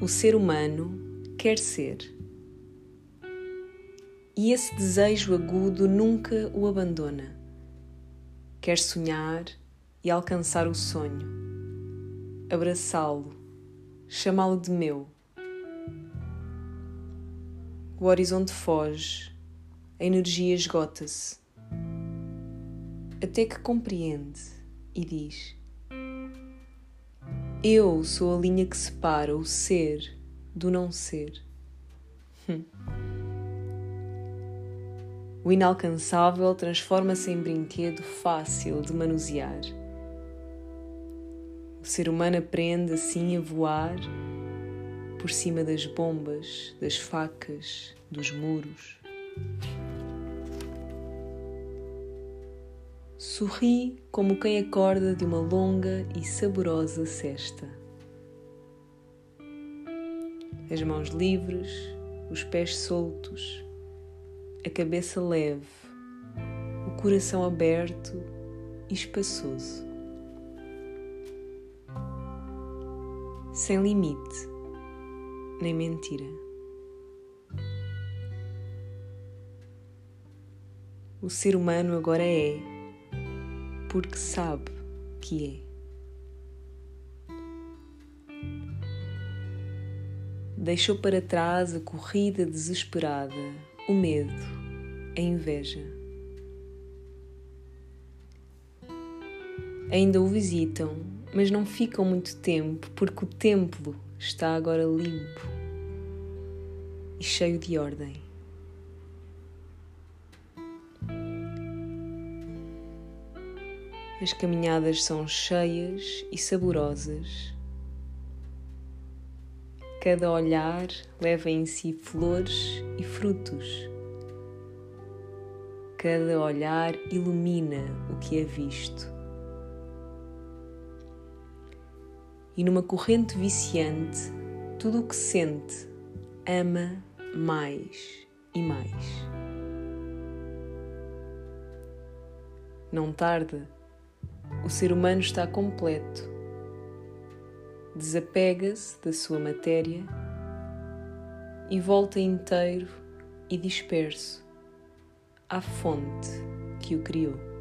O ser humano quer ser. E esse desejo agudo nunca o abandona. Quer sonhar e alcançar o sonho, abraçá-lo, chamá-lo de meu. O horizonte foge, a energia esgota-se, até que compreende e diz: Eu sou a linha que separa o ser do não ser. Hum. O inalcançável transforma-se em brinquedo fácil de manusear. O ser humano aprende assim a voar por cima das bombas, das facas, dos muros. Sorri como quem acorda de uma longa e saborosa cesta. As mãos livres, os pés soltos, a cabeça leve, o coração aberto e espaçoso. Sem limite, nem mentira. O ser humano agora é, porque sabe que é. Deixou para trás a corrida desesperada o medo, a inveja. Ainda o visitam, mas não ficam muito tempo porque o templo está agora limpo e cheio de ordem. As caminhadas são cheias e saborosas Cada olhar leva em si flores e frutos. Cada olhar ilumina o que é visto. E numa corrente viciante, tudo o que sente ama mais e mais. Não tarda, o ser humano está completo desapega-se da sua matéria e volta inteiro e disperso à fonte que o criou.